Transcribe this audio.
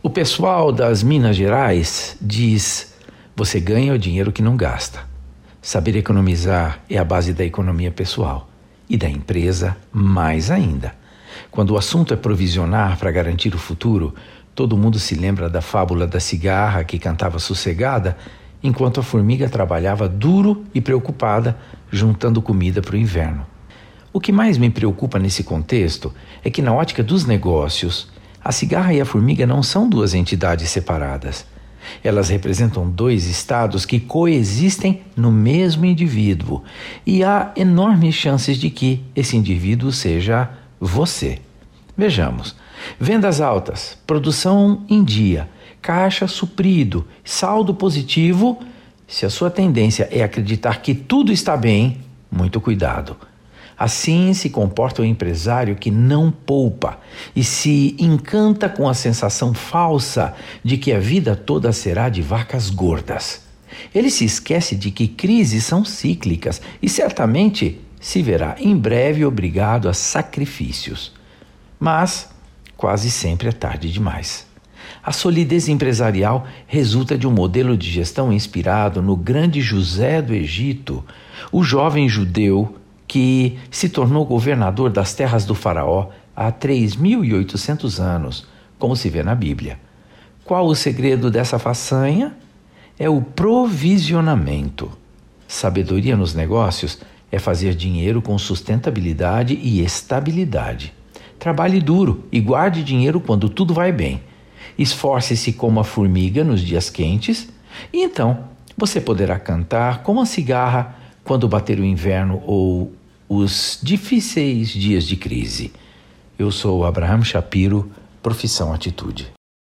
O pessoal das Minas Gerais diz: você ganha o dinheiro que não gasta. Saber economizar é a base da economia pessoal e da empresa mais ainda. Quando o assunto é provisionar para garantir o futuro, todo mundo se lembra da fábula da cigarra que cantava sossegada enquanto a formiga trabalhava duro e preocupada juntando comida para o inverno. O que mais me preocupa nesse contexto é que, na ótica dos negócios, a cigarra e a formiga não são duas entidades separadas. Elas representam dois estados que coexistem no mesmo indivíduo e há enormes chances de que esse indivíduo seja você. Vejamos: vendas altas, produção em dia, caixa suprido, saldo positivo. Se a sua tendência é acreditar que tudo está bem, muito cuidado. Assim se comporta o empresário que não poupa e se encanta com a sensação falsa de que a vida toda será de vacas gordas. Ele se esquece de que crises são cíclicas e certamente se verá em breve obrigado a sacrifícios. Mas quase sempre é tarde demais. A solidez empresarial resulta de um modelo de gestão inspirado no grande José do Egito, o jovem judeu que se tornou governador das terras do Faraó há 3.800 anos, como se vê na Bíblia. Qual o segredo dessa façanha? É o provisionamento. Sabedoria nos negócios é fazer dinheiro com sustentabilidade e estabilidade. Trabalhe duro e guarde dinheiro quando tudo vai bem. Esforce-se como a formiga nos dias quentes, e então você poderá cantar como a cigarra quando bater o inverno ou os difíceis dias de crise. Eu sou Abraham Shapiro, profissão Atitude.